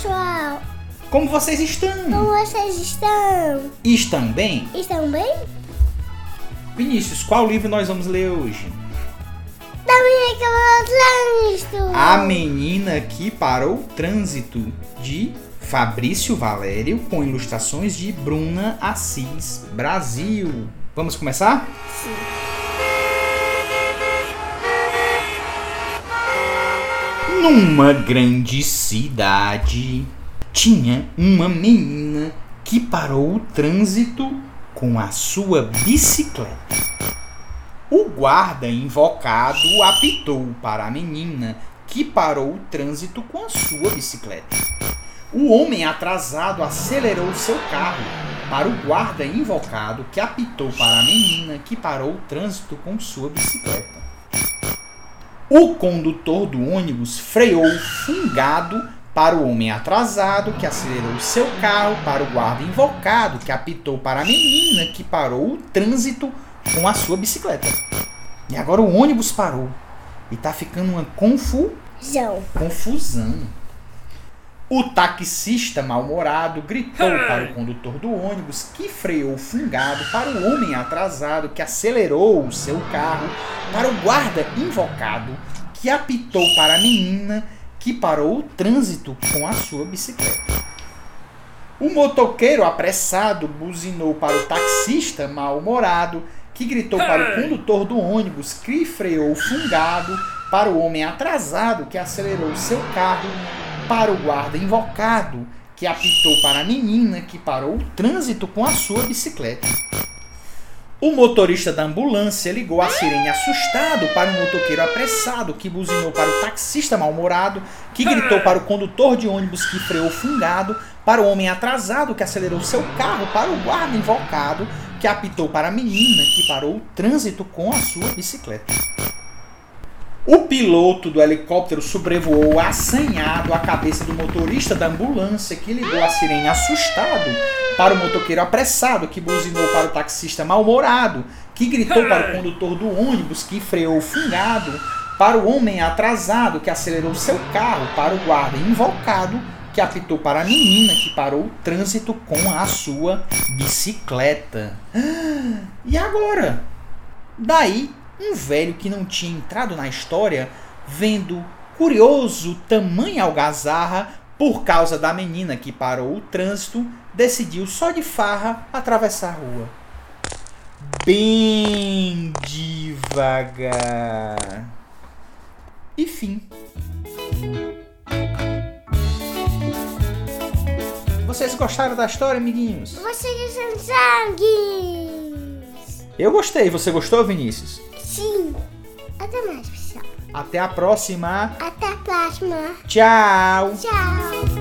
pessoal? Como vocês estão? Como vocês estão? Estão bem? Estão bem? Vinícius, qual livro nós vamos ler hoje? Da menina que falou trânsito. A Menina que Parou o Trânsito, de Fabrício Valério, com ilustrações de Bruna Assis Brasil. Vamos começar? Sim. Numa grande cidade tinha uma menina que parou o trânsito com a sua bicicleta. O guarda invocado apitou para a menina que parou o trânsito com a sua bicicleta. O homem atrasado acelerou seu carro para o guarda invocado que apitou para a menina que parou o trânsito com sua bicicleta. O condutor do ônibus freou fungado para o homem atrasado que acelerou seu carro para o guarda invocado que apitou para a menina que parou o trânsito com a sua bicicleta. E agora o ônibus parou e tá ficando uma confu João. confusão. O taxista mal-humorado gritou para o condutor do ônibus que freou fungado para o homem atrasado que acelerou o seu carro, para o guarda invocado que apitou para a menina que parou o trânsito com a sua bicicleta. O motoqueiro apressado buzinou para o taxista mal-humorado que gritou para o condutor do ônibus que freou fungado para o homem atrasado que acelerou seu carro, para o guarda invocado que apitou para a menina que parou o trânsito com a sua bicicleta. O motorista da ambulância ligou a sirene assustado para o motoqueiro apressado que buzinou para o taxista mal-humorado que gritou para o condutor de ônibus que freou fungado, para o homem atrasado que acelerou seu carro, para o guarda invocado que apitou para a menina que parou o trânsito com a sua bicicleta. O piloto do helicóptero sobrevoou assanhado a cabeça do motorista da ambulância que ligou a sirene assustado para o motoqueiro apressado que buzinou para o taxista mal-humorado que gritou para o condutor do ônibus que freou fungado para o homem atrasado que acelerou seu carro para o guarda invocado que apitou para a menina que parou o trânsito com a sua bicicleta. E agora? Daí um velho que não tinha entrado na história, vendo curioso tamanha algazarra por causa da menina que parou o trânsito, decidiu só de farra atravessar a rua. Bem devagar. E fim. Vocês gostaram da história, amiguinhos? Vocês são sangues. Eu gostei. Você gostou, Vinícius? Sim. Até mais, pessoal. Até a próxima. Até a próxima. Tchau. Tchau.